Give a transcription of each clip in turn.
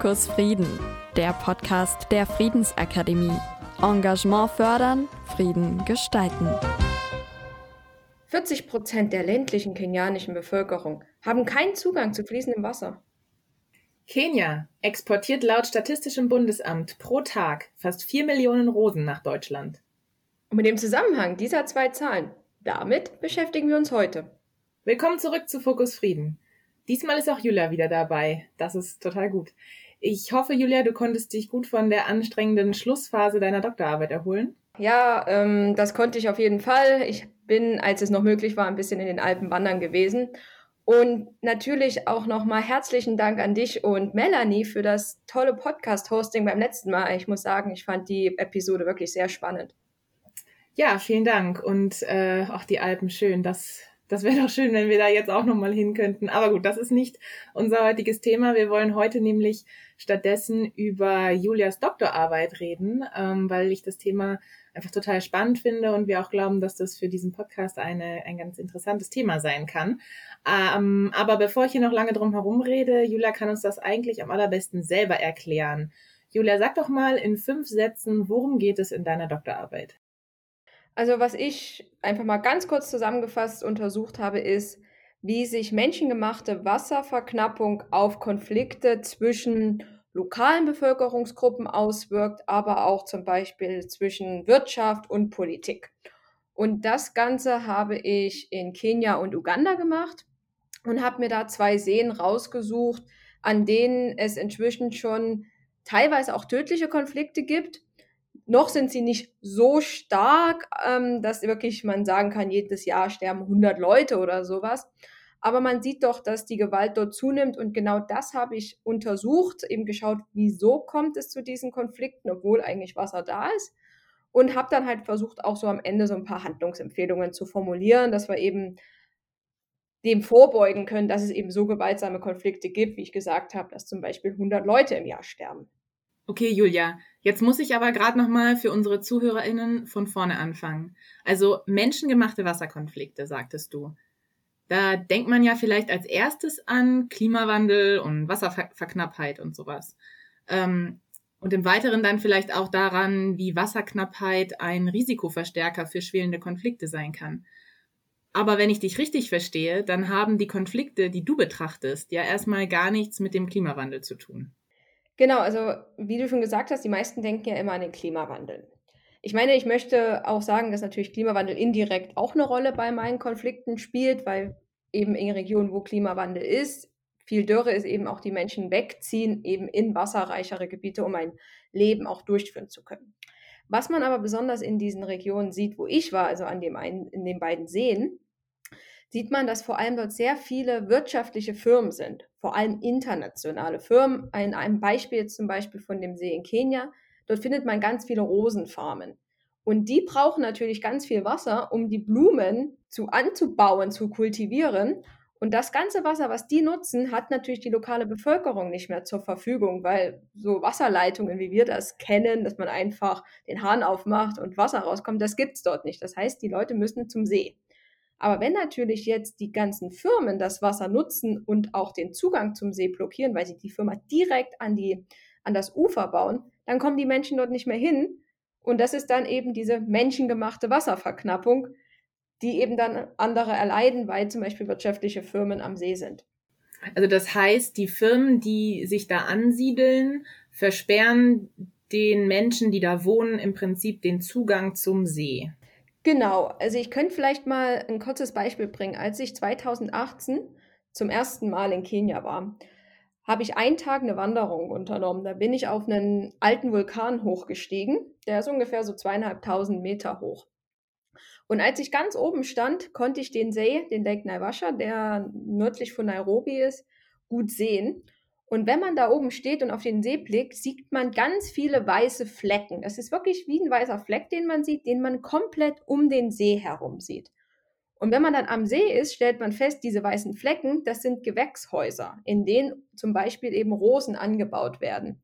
Fokus Frieden, der Podcast der Friedensakademie. Engagement fördern, Frieden gestalten. 40 Prozent der ländlichen kenianischen Bevölkerung haben keinen Zugang zu fließendem Wasser. Kenia exportiert laut Statistischem Bundesamt pro Tag fast 4 Millionen Rosen nach Deutschland. Und mit dem Zusammenhang dieser zwei Zahlen, damit beschäftigen wir uns heute. Willkommen zurück zu Fokus Frieden. Diesmal ist auch Julia wieder dabei. Das ist total gut. Ich hoffe, Julia, du konntest dich gut von der anstrengenden Schlussphase deiner Doktorarbeit erholen. Ja, ähm, das konnte ich auf jeden Fall. Ich bin, als es noch möglich war, ein bisschen in den Alpen wandern gewesen. Und natürlich auch nochmal herzlichen Dank an dich und Melanie für das tolle Podcast-Hosting beim letzten Mal. Ich muss sagen, ich fand die Episode wirklich sehr spannend. Ja, vielen Dank. Und äh, auch die Alpen schön. Das das wäre doch schön, wenn wir da jetzt auch nochmal hin könnten. Aber gut, das ist nicht unser heutiges Thema. Wir wollen heute nämlich stattdessen über Julias Doktorarbeit reden, ähm, weil ich das Thema einfach total spannend finde und wir auch glauben, dass das für diesen Podcast eine, ein ganz interessantes Thema sein kann. Ähm, aber bevor ich hier noch lange drum herum rede, Julia kann uns das eigentlich am allerbesten selber erklären. Julia, sag doch mal in fünf Sätzen, worum geht es in deiner Doktorarbeit? Also was ich einfach mal ganz kurz zusammengefasst untersucht habe, ist, wie sich menschengemachte Wasserverknappung auf Konflikte zwischen lokalen Bevölkerungsgruppen auswirkt, aber auch zum Beispiel zwischen Wirtschaft und Politik. Und das Ganze habe ich in Kenia und Uganda gemacht und habe mir da zwei Seen rausgesucht, an denen es inzwischen schon teilweise auch tödliche Konflikte gibt noch sind sie nicht so stark, ähm, dass wirklich man sagen kann, jedes Jahr sterben 100 Leute oder sowas. Aber man sieht doch, dass die Gewalt dort zunimmt und genau das habe ich untersucht, eben geschaut, wieso kommt es zu diesen Konflikten, obwohl eigentlich Wasser da ist. Und habe dann halt versucht, auch so am Ende so ein paar Handlungsempfehlungen zu formulieren, dass wir eben dem vorbeugen können, dass es eben so gewaltsame Konflikte gibt, wie ich gesagt habe, dass zum Beispiel 100 Leute im Jahr sterben. Okay, Julia, jetzt muss ich aber gerade nochmal für unsere ZuhörerInnen von vorne anfangen. Also menschengemachte Wasserkonflikte, sagtest du. Da denkt man ja vielleicht als erstes an Klimawandel und Wasserverknappheit und sowas. Ähm, und im Weiteren dann vielleicht auch daran, wie Wasserknappheit ein Risikoverstärker für schwelende Konflikte sein kann. Aber wenn ich dich richtig verstehe, dann haben die Konflikte, die du betrachtest, ja erstmal gar nichts mit dem Klimawandel zu tun. Genau, also wie du schon gesagt hast, die meisten denken ja immer an den Klimawandel. Ich meine, ich möchte auch sagen, dass natürlich Klimawandel indirekt auch eine Rolle bei meinen Konflikten spielt, weil eben in Regionen, wo Klimawandel ist, viel Dürre ist, eben auch die Menschen wegziehen, eben in wasserreichere Gebiete, um ein Leben auch durchführen zu können. Was man aber besonders in diesen Regionen sieht, wo ich war, also an dem einen, in den beiden Seen, sieht man, dass vor allem dort sehr viele wirtschaftliche Firmen sind, vor allem internationale Firmen. Ein, ein Beispiel zum Beispiel von dem See in Kenia. Dort findet man ganz viele Rosenfarmen. Und die brauchen natürlich ganz viel Wasser, um die Blumen zu anzubauen, zu kultivieren. Und das ganze Wasser, was die nutzen, hat natürlich die lokale Bevölkerung nicht mehr zur Verfügung, weil so Wasserleitungen, wie wir das kennen, dass man einfach den Hahn aufmacht und Wasser rauskommt, das gibt es dort nicht. Das heißt, die Leute müssen zum See. Aber wenn natürlich jetzt die ganzen Firmen das Wasser nutzen und auch den Zugang zum See blockieren, weil sie die Firma direkt an, die, an das Ufer bauen, dann kommen die Menschen dort nicht mehr hin. Und das ist dann eben diese menschengemachte Wasserverknappung, die eben dann andere erleiden, weil zum Beispiel wirtschaftliche Firmen am See sind. Also das heißt, die Firmen, die sich da ansiedeln, versperren den Menschen, die da wohnen, im Prinzip den Zugang zum See. Genau, also ich könnte vielleicht mal ein kurzes Beispiel bringen. Als ich 2018 zum ersten Mal in Kenia war, habe ich einen Tag eine Wanderung unternommen. Da bin ich auf einen alten Vulkan hochgestiegen. Der ist ungefähr so zweieinhalbtausend Meter hoch. Und als ich ganz oben stand, konnte ich den See, den Lake Naivasha, der nördlich von Nairobi ist, gut sehen. Und wenn man da oben steht und auf den See blickt, sieht man ganz viele weiße Flecken. Das ist wirklich wie ein weißer Fleck, den man sieht, den man komplett um den See herum sieht. Und wenn man dann am See ist, stellt man fest, diese weißen Flecken, das sind Gewächshäuser, in denen zum Beispiel eben Rosen angebaut werden.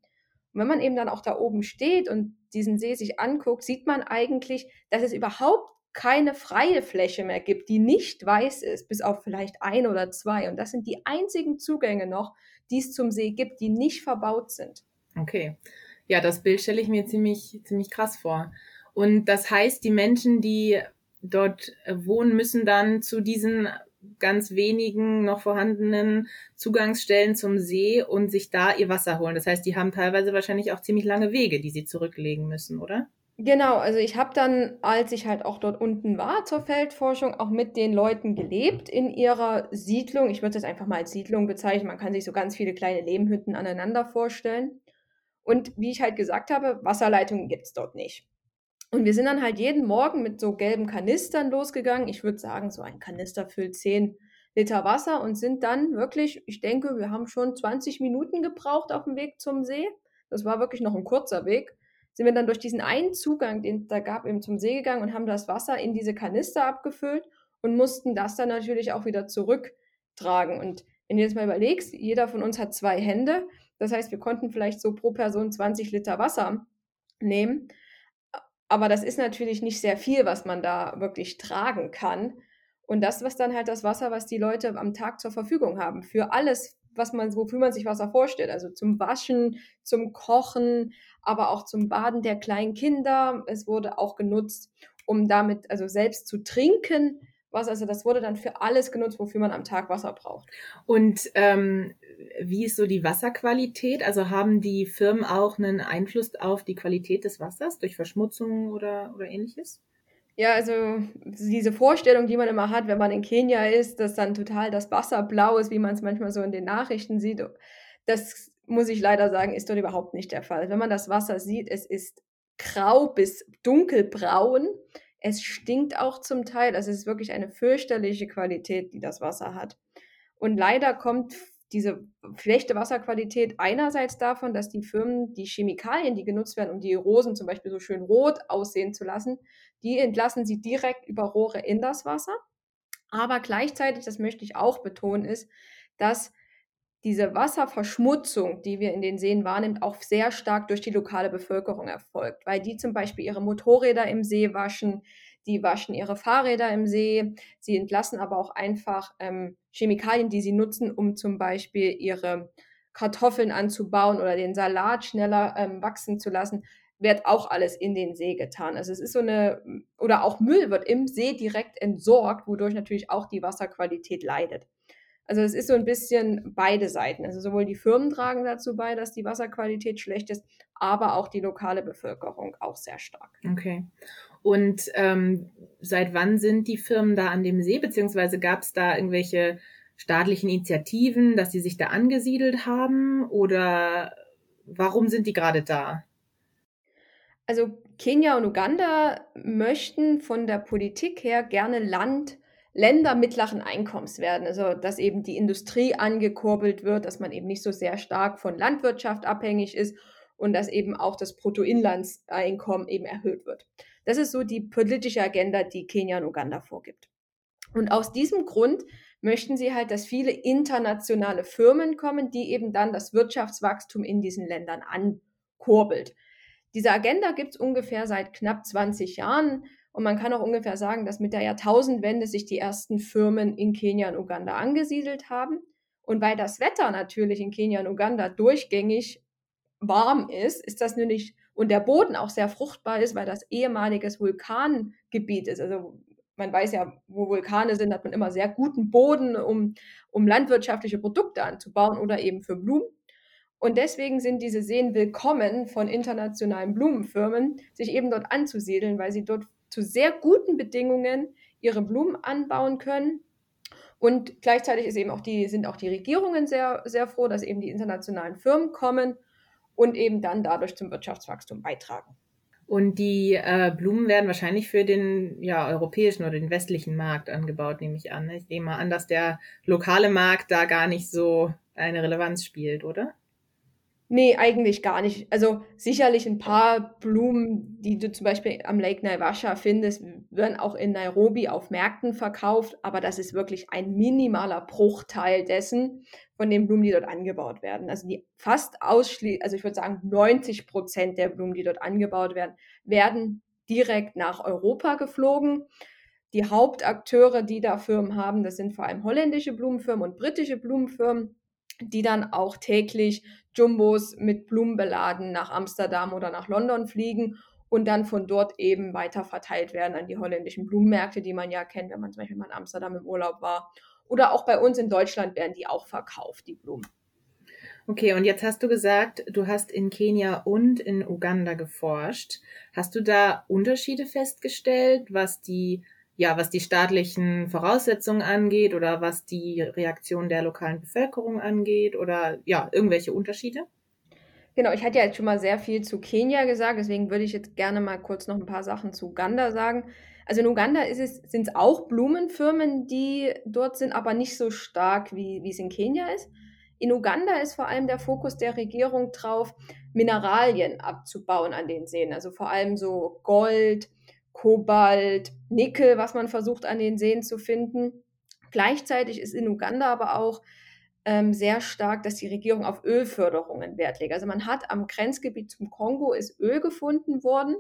Und wenn man eben dann auch da oben steht und diesen See sich anguckt, sieht man eigentlich, dass es überhaupt keine freie Fläche mehr gibt, die nicht weiß ist, bis auf vielleicht ein oder zwei. Und das sind die einzigen Zugänge noch, die es zum See gibt, die nicht verbaut sind. Okay. Ja, das Bild stelle ich mir ziemlich, ziemlich krass vor. Und das heißt, die Menschen, die dort wohnen, müssen dann zu diesen ganz wenigen noch vorhandenen Zugangsstellen zum See und sich da ihr Wasser holen. Das heißt, die haben teilweise wahrscheinlich auch ziemlich lange Wege, die sie zurücklegen müssen, oder? Genau, also ich habe dann, als ich halt auch dort unten war zur Feldforschung, auch mit den Leuten gelebt in ihrer Siedlung. Ich würde es einfach mal als Siedlung bezeichnen. Man kann sich so ganz viele kleine Lehmhütten aneinander vorstellen. Und wie ich halt gesagt habe, Wasserleitungen gibt es dort nicht. Und wir sind dann halt jeden Morgen mit so gelben Kanistern losgegangen. Ich würde sagen, so ein Kanister füllt 10 Liter Wasser und sind dann wirklich, ich denke, wir haben schon 20 Minuten gebraucht auf dem Weg zum See. Das war wirklich noch ein kurzer Weg. Sind wir dann durch diesen einen Zugang, den es da gab, eben zum See gegangen und haben das Wasser in diese Kanister abgefüllt und mussten das dann natürlich auch wieder zurücktragen. Und wenn du jetzt mal überlegst, jeder von uns hat zwei Hände. Das heißt, wir konnten vielleicht so pro Person 20 Liter Wasser nehmen. Aber das ist natürlich nicht sehr viel, was man da wirklich tragen kann. Und das, was dann halt das Wasser, was die Leute am Tag zur Verfügung haben, für alles, was man, wofür man sich Wasser vorstellt. Also zum Waschen, zum Kochen, aber auch zum Baden der kleinen Kinder. Es wurde auch genutzt, um damit, also selbst zu trinken. Was, also das wurde dann für alles genutzt, wofür man am Tag Wasser braucht. Und ähm, wie ist so die Wasserqualität? Also haben die Firmen auch einen Einfluss auf die Qualität des Wassers durch Verschmutzung oder, oder ähnliches? Ja, also diese Vorstellung, die man immer hat, wenn man in Kenia ist, dass dann total das Wasser blau ist, wie man es manchmal so in den Nachrichten sieht, das muss ich leider sagen, ist dort überhaupt nicht der Fall. Wenn man das Wasser sieht, es ist grau bis dunkelbraun. Es stinkt auch zum Teil. Also es ist wirklich eine fürchterliche Qualität, die das Wasser hat. Und leider kommt diese schlechte Wasserqualität einerseits davon, dass die Firmen die Chemikalien, die genutzt werden, um die Rosen zum Beispiel so schön rot aussehen zu lassen, die entlassen sie direkt über Rohre in das Wasser. Aber gleichzeitig, das möchte ich auch betonen, ist, dass diese Wasserverschmutzung, die wir in den Seen wahrnehmen, auch sehr stark durch die lokale Bevölkerung erfolgt, weil die zum Beispiel ihre Motorräder im See waschen, die waschen ihre Fahrräder im See, sie entlassen aber auch einfach ähm, Chemikalien, die sie nutzen, um zum Beispiel ihre Kartoffeln anzubauen oder den Salat schneller ähm, wachsen zu lassen, wird auch alles in den See getan. Also es ist so eine, oder auch Müll wird im See direkt entsorgt, wodurch natürlich auch die Wasserqualität leidet. Also es ist so ein bisschen beide Seiten. Also sowohl die Firmen tragen dazu bei, dass die Wasserqualität schlecht ist, aber auch die lokale Bevölkerung auch sehr stark. Okay. Und ähm, seit wann sind die Firmen da an dem See, beziehungsweise gab es da irgendwelche staatlichen Initiativen, dass sie sich da angesiedelt haben oder warum sind die gerade da? Also Kenia und Uganda möchten von der Politik her gerne Land, Länder mittleren Einkommens werden. Also dass eben die Industrie angekurbelt wird, dass man eben nicht so sehr stark von Landwirtschaft abhängig ist und dass eben auch das Bruttoinlandseinkommen eben erhöht wird. Das ist so die politische Agenda, die Kenia und Uganda vorgibt. Und aus diesem Grund möchten sie halt, dass viele internationale Firmen kommen, die eben dann das Wirtschaftswachstum in diesen Ländern ankurbelt. Diese Agenda gibt es ungefähr seit knapp 20 Jahren und man kann auch ungefähr sagen, dass mit der Jahrtausendwende sich die ersten Firmen in Kenia und Uganda angesiedelt haben. Und weil das Wetter natürlich in Kenia und Uganda durchgängig warm ist, ist das nämlich und der Boden auch sehr fruchtbar ist, weil das ehemaliges Vulkangebiet ist. Also man weiß ja, wo Vulkane sind, hat man immer sehr guten Boden, um, um landwirtschaftliche Produkte anzubauen oder eben für Blumen. Und deswegen sind diese Seen willkommen von internationalen Blumenfirmen, sich eben dort anzusiedeln, weil sie dort zu sehr guten Bedingungen ihre Blumen anbauen können. Und gleichzeitig ist eben auch die, sind auch die Regierungen sehr, sehr froh, dass eben die internationalen Firmen kommen und eben dann dadurch zum Wirtschaftswachstum beitragen. Und die äh, Blumen werden wahrscheinlich für den ja, europäischen oder den westlichen Markt angebaut, nehme ich an. Ich nehme an, dass der lokale Markt da gar nicht so eine Relevanz spielt, oder? Nee, eigentlich gar nicht. Also sicherlich ein paar Blumen, die du zum Beispiel am Lake Naivasha findest, werden auch in Nairobi auf Märkten verkauft, aber das ist wirklich ein minimaler Bruchteil dessen von den Blumen, die dort angebaut werden. Also die fast ausschließlich, also ich würde sagen 90 Prozent der Blumen, die dort angebaut werden, werden direkt nach Europa geflogen. Die Hauptakteure, die da Firmen haben, das sind vor allem holländische Blumenfirmen und britische Blumenfirmen die dann auch täglich Jumbos mit Blumen beladen nach Amsterdam oder nach London fliegen und dann von dort eben weiter verteilt werden an die holländischen Blumenmärkte, die man ja kennt, wenn man zum Beispiel mal in Amsterdam im Urlaub war. Oder auch bei uns in Deutschland werden die auch verkauft, die Blumen. Okay, und jetzt hast du gesagt, du hast in Kenia und in Uganda geforscht. Hast du da Unterschiede festgestellt, was die ja, was die staatlichen Voraussetzungen angeht oder was die Reaktion der lokalen Bevölkerung angeht oder ja, irgendwelche Unterschiede? Genau, ich hatte ja jetzt schon mal sehr viel zu Kenia gesagt, deswegen würde ich jetzt gerne mal kurz noch ein paar Sachen zu Uganda sagen. Also in Uganda sind es auch Blumenfirmen, die dort sind, aber nicht so stark, wie, wie es in Kenia ist. In Uganda ist vor allem der Fokus der Regierung drauf, Mineralien abzubauen an den Seen. Also vor allem so Gold, Kobalt, Nickel, was man versucht an den Seen zu finden. Gleichzeitig ist in Uganda aber auch ähm, sehr stark, dass die Regierung auf Ölförderungen Wert legt. Also man hat am Grenzgebiet zum Kongo ist Öl gefunden worden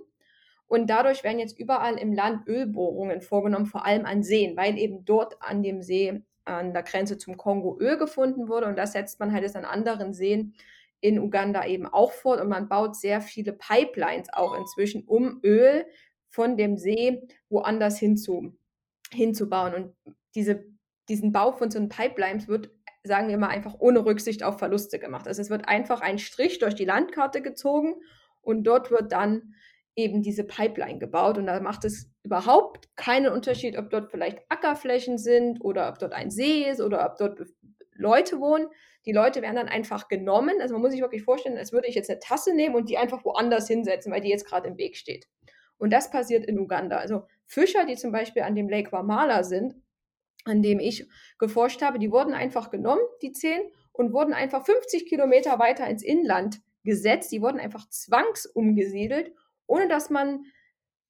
und dadurch werden jetzt überall im Land Ölbohrungen vorgenommen, vor allem an Seen, weil eben dort an dem See an der Grenze zum Kongo Öl gefunden wurde und das setzt man halt jetzt an anderen Seen in Uganda eben auch fort und man baut sehr viele Pipelines auch inzwischen, um Öl von dem See woanders hinzu, hinzubauen. Und diese, diesen Bau von so einem Pipelines wird sagen wir mal, einfach ohne Rücksicht auf Verluste gemacht. Also es wird einfach ein Strich durch die Landkarte gezogen und dort wird dann eben diese Pipeline gebaut und da macht es überhaupt keinen Unterschied, ob dort vielleicht Ackerflächen sind oder ob dort ein See ist oder ob dort Leute wohnen. Die Leute werden dann einfach genommen. Also man muss sich wirklich vorstellen, als würde ich jetzt eine Tasse nehmen und die einfach woanders hinsetzen, weil die jetzt gerade im Weg steht. Und das passiert in Uganda. Also Fischer, die zum Beispiel an dem Lake Wamala sind, an dem ich geforscht habe, die wurden einfach genommen, die zehn, und wurden einfach 50 Kilometer weiter ins Inland gesetzt. Die wurden einfach zwangsumgesiedelt, ohne dass man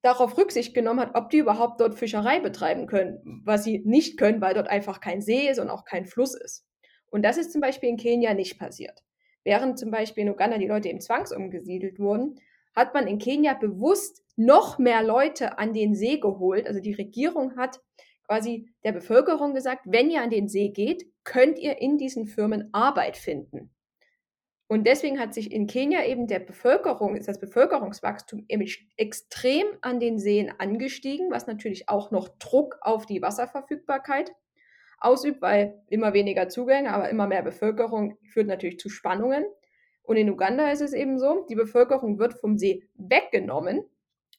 darauf Rücksicht genommen hat, ob die überhaupt dort Fischerei betreiben können, was sie nicht können, weil dort einfach kein See ist und auch kein Fluss ist. Und das ist zum Beispiel in Kenia nicht passiert. Während zum Beispiel in Uganda die Leute eben zwangsumgesiedelt wurden, hat man in Kenia bewusst noch mehr Leute an den See geholt. Also die Regierung hat quasi der Bevölkerung gesagt, wenn ihr an den See geht, könnt ihr in diesen Firmen Arbeit finden. Und deswegen hat sich in Kenia eben der Bevölkerung, ist das Bevölkerungswachstum extrem an den Seen angestiegen, was natürlich auch noch Druck auf die Wasserverfügbarkeit ausübt, weil immer weniger Zugänge, aber immer mehr Bevölkerung führt natürlich zu Spannungen. Und in Uganda ist es eben so, die Bevölkerung wird vom See weggenommen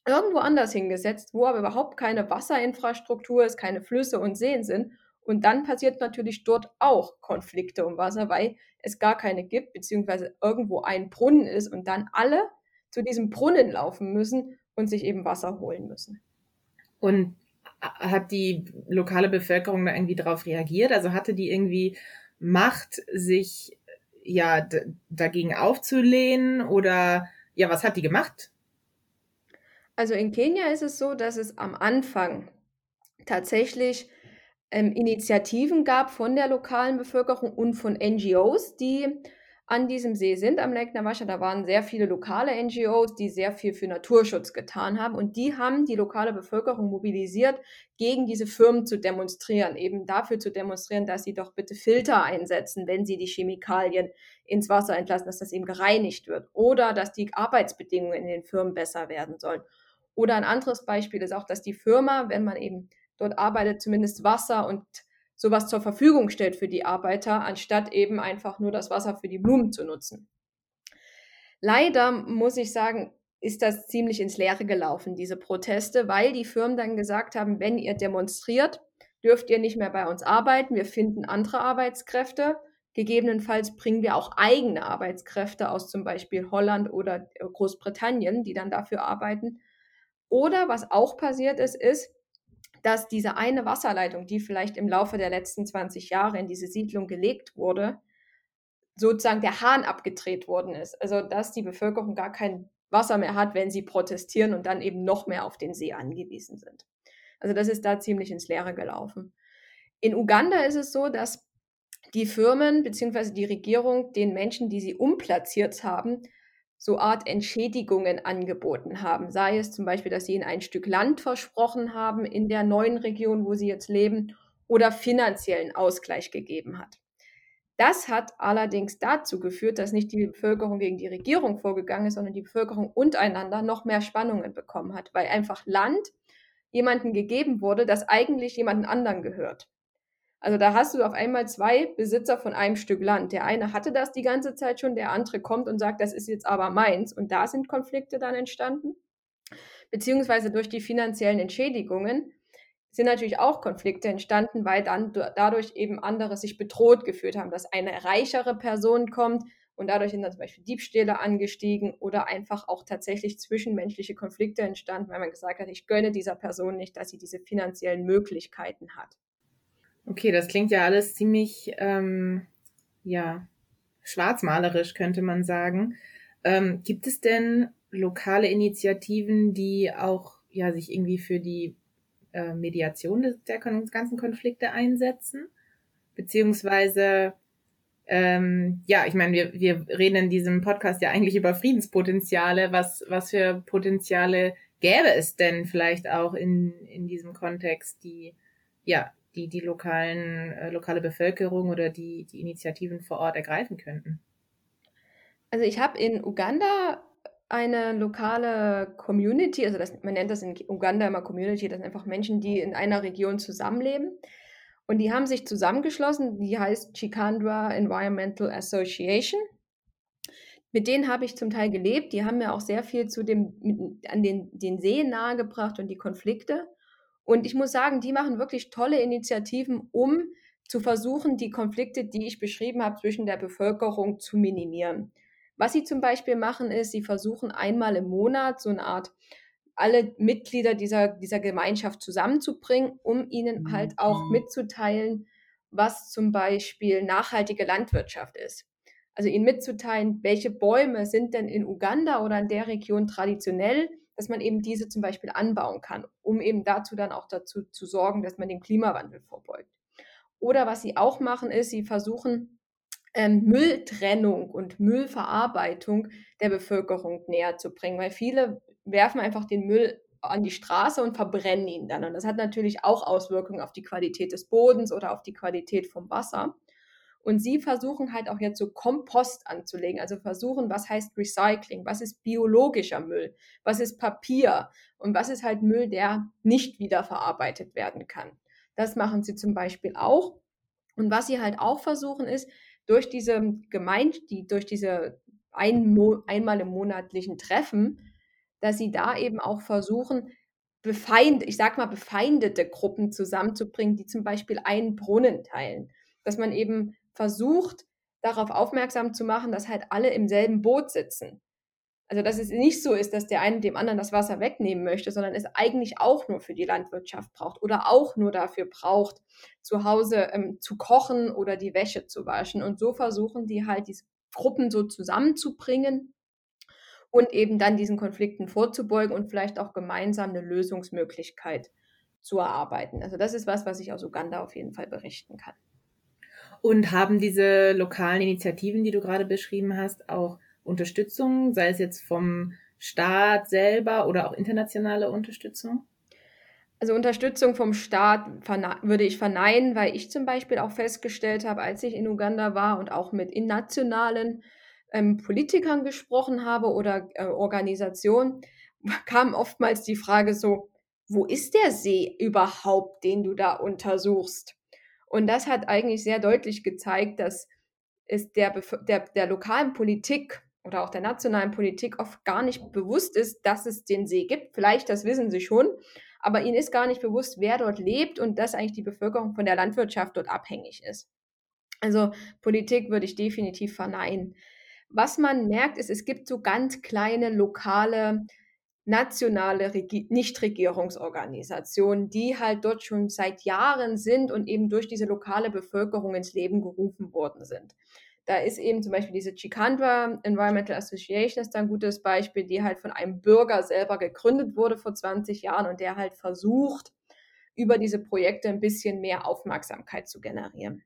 irgendwo anders hingesetzt, wo aber überhaupt keine Wasserinfrastruktur ist, keine Flüsse und Seen sind. Und dann passiert natürlich dort auch Konflikte um Wasser, weil es gar keine gibt, beziehungsweise irgendwo ein Brunnen ist und dann alle zu diesem Brunnen laufen müssen und sich eben Wasser holen müssen. Und hat die lokale Bevölkerung da irgendwie darauf reagiert? Also hatte die irgendwie Macht, sich ja dagegen aufzulehnen oder ja, was hat die gemacht? Also in Kenia ist es so, dass es am Anfang tatsächlich ähm, Initiativen gab von der lokalen Bevölkerung und von NGOs, die an diesem See sind, am Lake Nawasha. Da waren sehr viele lokale NGOs, die sehr viel für Naturschutz getan haben. Und die haben die lokale Bevölkerung mobilisiert, gegen diese Firmen zu demonstrieren, eben dafür zu demonstrieren, dass sie doch bitte Filter einsetzen, wenn sie die Chemikalien ins Wasser entlassen, dass das eben gereinigt wird oder dass die Arbeitsbedingungen in den Firmen besser werden sollen. Oder ein anderes Beispiel ist auch, dass die Firma, wenn man eben dort arbeitet, zumindest Wasser und sowas zur Verfügung stellt für die Arbeiter, anstatt eben einfach nur das Wasser für die Blumen zu nutzen. Leider muss ich sagen, ist das ziemlich ins Leere gelaufen, diese Proteste, weil die Firmen dann gesagt haben, wenn ihr demonstriert, dürft ihr nicht mehr bei uns arbeiten, wir finden andere Arbeitskräfte. Gegebenenfalls bringen wir auch eigene Arbeitskräfte aus zum Beispiel Holland oder Großbritannien, die dann dafür arbeiten. Oder was auch passiert ist, ist, dass diese eine Wasserleitung, die vielleicht im Laufe der letzten 20 Jahre in diese Siedlung gelegt wurde, sozusagen der Hahn abgedreht worden ist. Also dass die Bevölkerung gar kein Wasser mehr hat, wenn sie protestieren und dann eben noch mehr auf den See angewiesen sind. Also das ist da ziemlich ins Leere gelaufen. In Uganda ist es so, dass die Firmen bzw. die Regierung den Menschen, die sie umplatziert haben, so Art Entschädigungen angeboten haben. Sei es zum Beispiel, dass sie ihnen ein Stück Land versprochen haben in der neuen Region, wo sie jetzt leben, oder finanziellen Ausgleich gegeben hat. Das hat allerdings dazu geführt, dass nicht die Bevölkerung gegen die Regierung vorgegangen ist, sondern die Bevölkerung untereinander noch mehr Spannungen bekommen hat, weil einfach Land jemandem gegeben wurde, das eigentlich jemanden anderen gehört. Also da hast du auf einmal zwei Besitzer von einem Stück Land. Der eine hatte das die ganze Zeit schon, der andere kommt und sagt, das ist jetzt aber meins. Und da sind Konflikte dann entstanden. Beziehungsweise durch die finanziellen Entschädigungen sind natürlich auch Konflikte entstanden, weil dann dadurch eben andere sich bedroht gefühlt haben, dass eine reichere Person kommt und dadurch sind dann zum Beispiel Diebstähle angestiegen oder einfach auch tatsächlich zwischenmenschliche Konflikte entstanden, weil man gesagt hat, ich gönne dieser Person nicht, dass sie diese finanziellen Möglichkeiten hat. Okay, das klingt ja alles ziemlich, ähm, ja, schwarzmalerisch, könnte man sagen. Ähm, gibt es denn lokale Initiativen, die auch ja, sich irgendwie für die äh, Mediation des, der ganzen Konflikte einsetzen. Beziehungsweise, ähm, ja, ich meine, wir, wir reden in diesem Podcast ja eigentlich über Friedenspotenziale. Was, was für Potenziale gäbe es denn vielleicht auch in, in diesem Kontext, die, ja, die die lokalen, äh, lokale Bevölkerung oder die, die Initiativen vor Ort ergreifen könnten? Also ich habe in Uganda eine lokale Community, also das, man nennt das in Uganda immer Community, das sind einfach Menschen, die in einer Region zusammenleben. Und die haben sich zusammengeschlossen, die heißt Chikandra Environmental Association. Mit denen habe ich zum Teil gelebt, die haben mir auch sehr viel zu dem, mit, an den, den Seen nahegebracht und die Konflikte. Und ich muss sagen, die machen wirklich tolle Initiativen, um zu versuchen, die Konflikte, die ich beschrieben habe, zwischen der Bevölkerung zu minimieren. Was sie zum Beispiel machen, ist, sie versuchen einmal im Monat so eine Art alle Mitglieder dieser, dieser Gemeinschaft zusammenzubringen, um ihnen halt auch mhm. mitzuteilen, was zum Beispiel nachhaltige Landwirtschaft ist. Also ihnen mitzuteilen, welche Bäume sind denn in Uganda oder in der Region traditionell, dass man eben diese zum Beispiel anbauen kann, um eben dazu dann auch dazu zu sorgen, dass man dem Klimawandel vorbeugt. Oder was sie auch machen, ist, sie versuchen ähm, Mülltrennung und Müllverarbeitung der Bevölkerung näher zu bringen, weil viele werfen einfach den Müll an die Straße und verbrennen ihn dann. Und das hat natürlich auch Auswirkungen auf die Qualität des Bodens oder auf die Qualität vom Wasser. Und sie versuchen halt auch jetzt so Kompost anzulegen, also versuchen, was heißt Recycling, was ist biologischer Müll, was ist Papier und was ist halt Müll, der nicht wiederverarbeitet werden kann. Das machen sie zum Beispiel auch. Und was sie halt auch versuchen ist, durch diese Gemeinde, die, durch diese ein, einmal im monatlichen Treffen, dass sie da eben auch versuchen, befeind, ich sag mal, befeindete Gruppen zusammenzubringen, die zum Beispiel einen Brunnen teilen. Dass man eben versucht, darauf aufmerksam zu machen, dass halt alle im selben Boot sitzen. Also, dass es nicht so ist, dass der eine dem anderen das Wasser wegnehmen möchte, sondern es eigentlich auch nur für die Landwirtschaft braucht oder auch nur dafür braucht, zu Hause ähm, zu kochen oder die Wäsche zu waschen. Und so versuchen die halt diese Gruppen so zusammenzubringen und eben dann diesen Konflikten vorzubeugen und vielleicht auch gemeinsam eine Lösungsmöglichkeit zu erarbeiten. Also das ist was, was ich aus Uganda auf jeden Fall berichten kann. Und haben diese lokalen Initiativen, die du gerade beschrieben hast, auch Unterstützung, sei es jetzt vom Staat selber oder auch internationale Unterstützung? Also Unterstützung vom Staat würde ich verneinen, weil ich zum Beispiel auch festgestellt habe, als ich in Uganda war und auch mit nationalen ähm, Politikern gesprochen habe oder äh, Organisationen, kam oftmals die Frage so, wo ist der See überhaupt, den du da untersuchst? Und das hat eigentlich sehr deutlich gezeigt, dass es der, der, der lokalen Politik oder auch der nationalen Politik oft gar nicht bewusst ist, dass es den See gibt. Vielleicht, das wissen sie schon, aber ihnen ist gar nicht bewusst, wer dort lebt und dass eigentlich die Bevölkerung von der Landwirtschaft dort abhängig ist. Also Politik würde ich definitiv verneinen. Was man merkt, ist, es gibt so ganz kleine lokale nationale Regi Nichtregierungsorganisationen, die halt dort schon seit Jahren sind und eben durch diese lokale Bevölkerung ins Leben gerufen worden sind. Da ist eben zum Beispiel diese Chikandra Environmental Association ist da ein gutes Beispiel, die halt von einem Bürger selber gegründet wurde vor 20 Jahren und der halt versucht, über diese Projekte ein bisschen mehr Aufmerksamkeit zu generieren.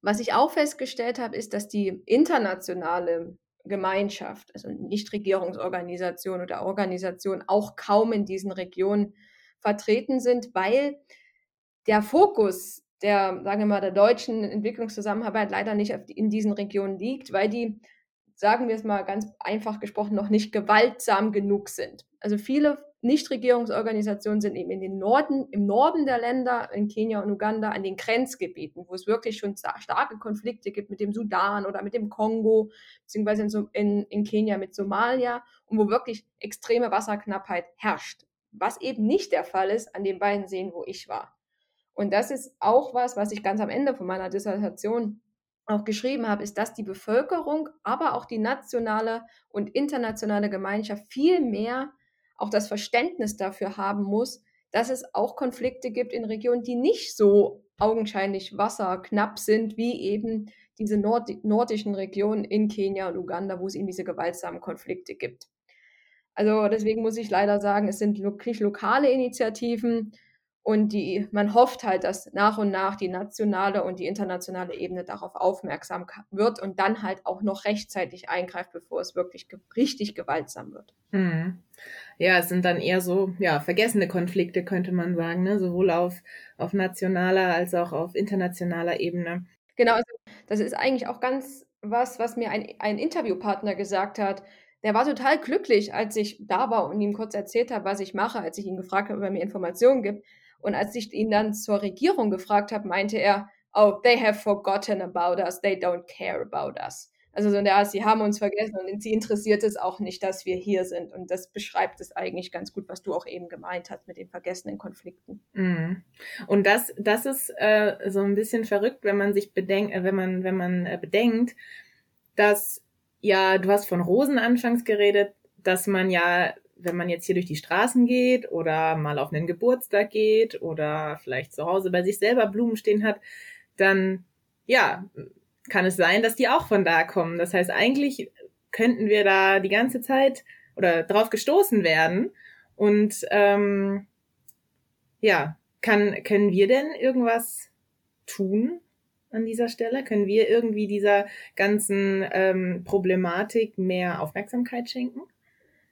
Was ich auch festgestellt habe, ist, dass die internationale Gemeinschaft, also Nichtregierungsorganisation oder Organisation, auch kaum in diesen Regionen vertreten sind, weil der Fokus der, sagen wir mal, der deutschen Entwicklungszusammenarbeit leider nicht in diesen Regionen liegt, weil die, sagen wir es mal ganz einfach gesprochen, noch nicht gewaltsam genug sind. Also viele Nichtregierungsorganisationen sind eben in den Norden, im Norden der Länder, in Kenia und Uganda, an den Grenzgebieten, wo es wirklich schon starke Konflikte gibt mit dem Sudan oder mit dem Kongo, beziehungsweise in, in, in Kenia mit Somalia und wo wirklich extreme Wasserknappheit herrscht. Was eben nicht der Fall ist an den beiden Seen, wo ich war. Und das ist auch was, was ich ganz am Ende von meiner Dissertation auch geschrieben habe, ist, dass die Bevölkerung, aber auch die nationale und internationale Gemeinschaft viel mehr auch das Verständnis dafür haben muss, dass es auch Konflikte gibt in Regionen, die nicht so augenscheinlich wasserknapp sind, wie eben diese Nord nordischen Regionen in Kenia und Uganda, wo es eben diese gewaltsamen Konflikte gibt. Also deswegen muss ich leider sagen, es sind wirklich lokale Initiativen, und die, man hofft halt, dass nach und nach die nationale und die internationale Ebene darauf aufmerksam wird und dann halt auch noch rechtzeitig eingreift, bevor es wirklich ge richtig gewaltsam wird. Mhm. Ja, es sind dann eher so, ja, vergessene Konflikte, könnte man sagen, ne? sowohl auf, auf nationaler als auch auf internationaler Ebene. Genau, also das ist eigentlich auch ganz was, was mir ein, ein Interviewpartner gesagt hat. Der war total glücklich, als ich da war und ihm kurz erzählt habe, was ich mache, als ich ihn gefragt habe, ob er mir Informationen gibt und als ich ihn dann zur Regierung gefragt habe, meinte er, oh, they have forgotten about us, they don't care about us. Also so, ja, sie haben uns vergessen und sie interessiert es auch nicht, dass wir hier sind. Und das beschreibt es eigentlich ganz gut, was du auch eben gemeint hast mit den vergessenen Konflikten. Mm. Und das, das ist äh, so ein bisschen verrückt, wenn man sich bedenkt, äh, wenn man, wenn man äh, bedenkt, dass ja, du hast von Rosen anfangs geredet, dass man ja wenn man jetzt hier durch die Straßen geht oder mal auf einen Geburtstag geht oder vielleicht zu Hause bei sich selber Blumen stehen hat, dann ja, kann es sein, dass die auch von da kommen. Das heißt, eigentlich könnten wir da die ganze Zeit oder drauf gestoßen werden. Und ähm, ja, kann, können wir denn irgendwas tun an dieser Stelle? Können wir irgendwie dieser ganzen ähm, Problematik mehr Aufmerksamkeit schenken?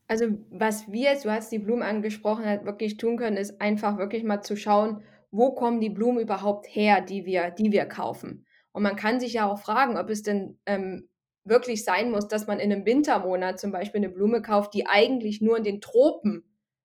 Also was wir jetzt, du hast die Blumen angesprochen, halt wirklich tun können, ist einfach wirklich mal zu schauen, wo kommen die Blumen überhaupt her, die wir, die wir kaufen. Und man kann sich ja auch fragen, ob es denn ähm, wirklich sein muss, dass man in einem Wintermonat zum Beispiel eine Blume kauft, die eigentlich nur in den Tropen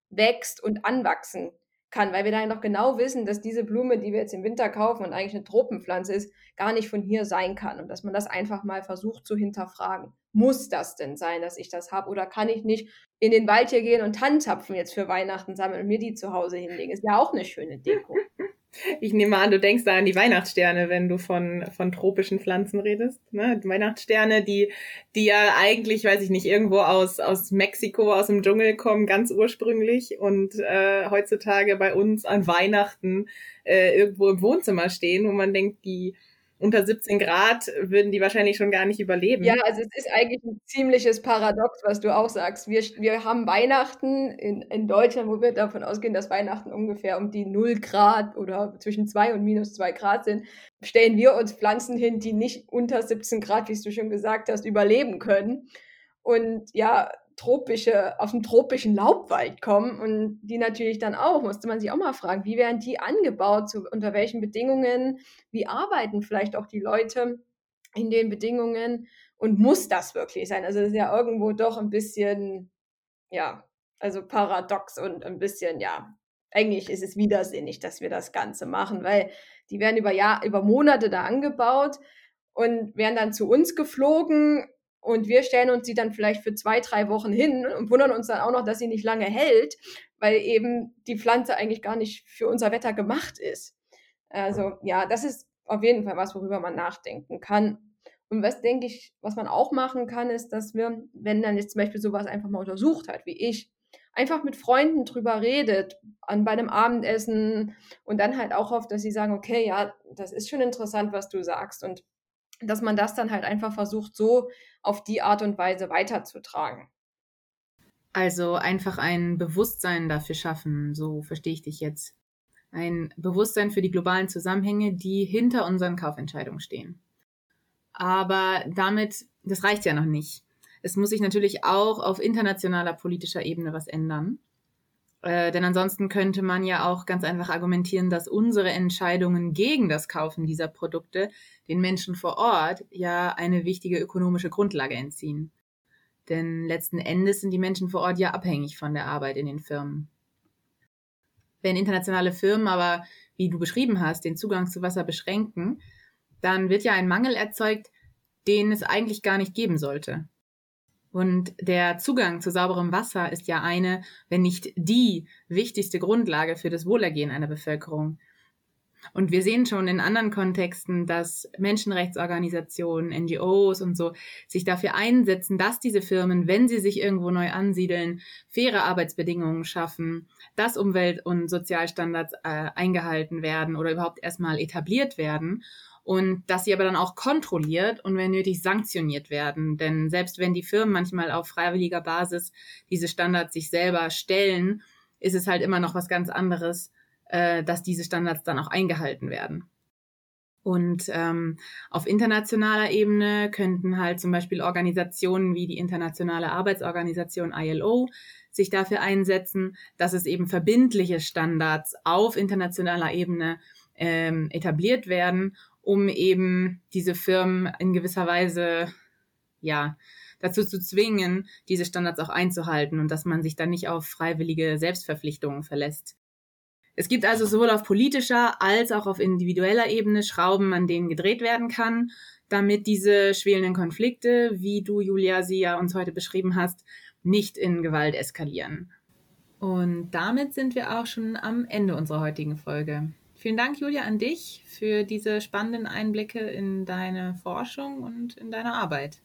wächst und anwachsen kann, weil wir da noch genau wissen, dass diese Blume, die wir jetzt im Winter kaufen und eigentlich eine Tropenpflanze ist, gar nicht von hier sein kann und dass man das einfach mal versucht zu hinterfragen. Muss das denn sein, dass ich das habe oder kann ich nicht in den Wald hier gehen und Tannenzapfen jetzt für Weihnachten sammeln und mir die zu Hause hinlegen? Ist ja auch eine schöne Deko. Ich nehme an, du denkst da an die Weihnachtssterne, wenn du von, von tropischen Pflanzen redest. Ne? Weihnachtssterne, die, die ja eigentlich, weiß ich nicht, irgendwo aus, aus Mexiko, aus dem Dschungel kommen, ganz ursprünglich und äh, heutzutage bei uns an Weihnachten äh, irgendwo im Wohnzimmer stehen, wo man denkt, die unter 17 Grad würden die wahrscheinlich schon gar nicht überleben. Ja, also es ist eigentlich ein ziemliches Paradox, was du auch sagst. Wir, wir haben Weihnachten in, in Deutschland, wo wir davon ausgehen, dass Weihnachten ungefähr um die 0 Grad oder zwischen 2 und minus 2 Grad sind, stellen wir uns Pflanzen hin, die nicht unter 17 Grad, wie du schon gesagt hast, überleben können. Und ja, tropische, aus dem tropischen Laubwald kommen und die natürlich dann auch, musste man sich auch mal fragen, wie werden die angebaut, zu, unter welchen Bedingungen, wie arbeiten vielleicht auch die Leute in den Bedingungen und muss das wirklich sein? Also das ist ja irgendwo doch ein bisschen, ja, also paradox und ein bisschen, ja, eigentlich ist es widersinnig, dass wir das Ganze machen, weil die werden über Jahr, über Monate da angebaut und werden dann zu uns geflogen und wir stellen uns sie dann vielleicht für zwei, drei Wochen hin und wundern uns dann auch noch, dass sie nicht lange hält, weil eben die Pflanze eigentlich gar nicht für unser Wetter gemacht ist. Also ja, das ist auf jeden Fall was, worüber man nachdenken kann. Und was denke ich, was man auch machen kann, ist, dass wir, wenn dann jetzt zum Beispiel sowas einfach mal untersucht hat, wie ich, einfach mit Freunden drüber redet, an bei einem Abendessen und dann halt auch hofft, dass sie sagen, okay, ja, das ist schon interessant, was du sagst und dass man das dann halt einfach versucht, so auf die Art und Weise weiterzutragen. Also einfach ein Bewusstsein dafür schaffen, so verstehe ich dich jetzt. Ein Bewusstsein für die globalen Zusammenhänge, die hinter unseren Kaufentscheidungen stehen. Aber damit, das reicht ja noch nicht. Es muss sich natürlich auch auf internationaler politischer Ebene was ändern. Äh, denn ansonsten könnte man ja auch ganz einfach argumentieren, dass unsere Entscheidungen gegen das Kaufen dieser Produkte den Menschen vor Ort ja eine wichtige ökonomische Grundlage entziehen. Denn letzten Endes sind die Menschen vor Ort ja abhängig von der Arbeit in den Firmen. Wenn internationale Firmen aber, wie du beschrieben hast, den Zugang zu Wasser beschränken, dann wird ja ein Mangel erzeugt, den es eigentlich gar nicht geben sollte. Und der Zugang zu sauberem Wasser ist ja eine, wenn nicht die wichtigste Grundlage für das Wohlergehen einer Bevölkerung. Und wir sehen schon in anderen Kontexten, dass Menschenrechtsorganisationen, NGOs und so sich dafür einsetzen, dass diese Firmen, wenn sie sich irgendwo neu ansiedeln, faire Arbeitsbedingungen schaffen, dass Umwelt- und Sozialstandards äh, eingehalten werden oder überhaupt erstmal etabliert werden und dass sie aber dann auch kontrolliert und wenn nötig sanktioniert werden. Denn selbst wenn die Firmen manchmal auf freiwilliger Basis diese Standards sich selber stellen, ist es halt immer noch was ganz anderes, äh, dass diese Standards dann auch eingehalten werden. Und ähm, auf internationaler Ebene könnten halt zum Beispiel Organisationen wie die Internationale Arbeitsorganisation ILO sich dafür einsetzen, dass es eben verbindliche Standards auf internationaler Ebene ähm, etabliert werden, um eben diese Firmen in gewisser Weise ja dazu zu zwingen, diese Standards auch einzuhalten und dass man sich dann nicht auf freiwillige Selbstverpflichtungen verlässt. Es gibt also sowohl auf politischer als auch auf individueller Ebene Schrauben, an denen gedreht werden kann, damit diese schwelenden Konflikte, wie du, Julia, sie ja uns heute beschrieben hast, nicht in Gewalt eskalieren. Und damit sind wir auch schon am Ende unserer heutigen Folge. Vielen Dank, Julia, an dich für diese spannenden Einblicke in deine Forschung und in deine Arbeit.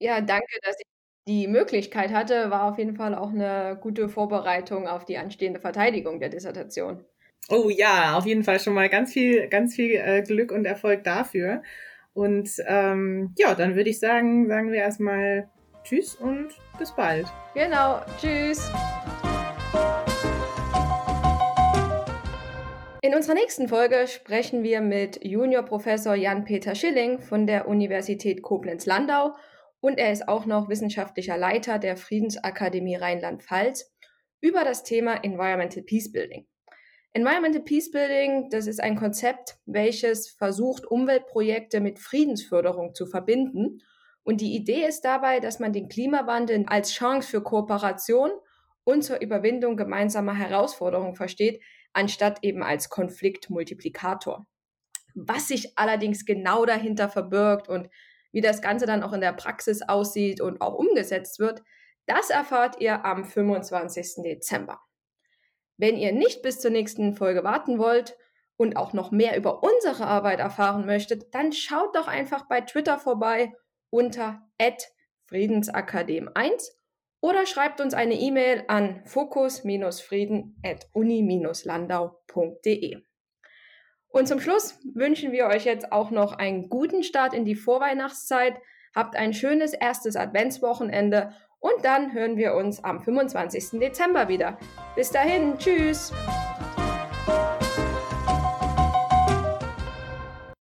Ja, danke, dass ich die Möglichkeit hatte, war auf jeden Fall auch eine gute Vorbereitung auf die anstehende Verteidigung der Dissertation. Oh ja, auf jeden Fall schon mal ganz viel, ganz viel äh, Glück und Erfolg dafür. Und ähm, ja, dann würde ich sagen, sagen wir erstmal Tschüss und bis bald. Genau, Tschüss. In unserer nächsten Folge sprechen wir mit Juniorprofessor Jan-Peter Schilling von der Universität Koblenz-Landau und er ist auch noch wissenschaftlicher Leiter der Friedensakademie Rheinland-Pfalz über das Thema Environmental Peacebuilding. Environmental Peacebuilding, das ist ein Konzept, welches versucht, Umweltprojekte mit Friedensförderung zu verbinden. Und die Idee ist dabei, dass man den Klimawandel als Chance für Kooperation und zur Überwindung gemeinsamer Herausforderungen versteht, anstatt eben als Konfliktmultiplikator. Was sich allerdings genau dahinter verbirgt und wie das Ganze dann auch in der Praxis aussieht und auch umgesetzt wird, das erfahrt ihr am 25. Dezember. Wenn ihr nicht bis zur nächsten Folge warten wollt und auch noch mehr über unsere Arbeit erfahren möchtet, dann schaut doch einfach bei Twitter vorbei unter friedensakadem1 oder schreibt uns eine E-Mail an fokus-frieden.uni-landau.de. Und zum Schluss wünschen wir euch jetzt auch noch einen guten Start in die Vorweihnachtszeit. Habt ein schönes erstes Adventswochenende und dann hören wir uns am 25. Dezember wieder. Bis dahin, tschüss!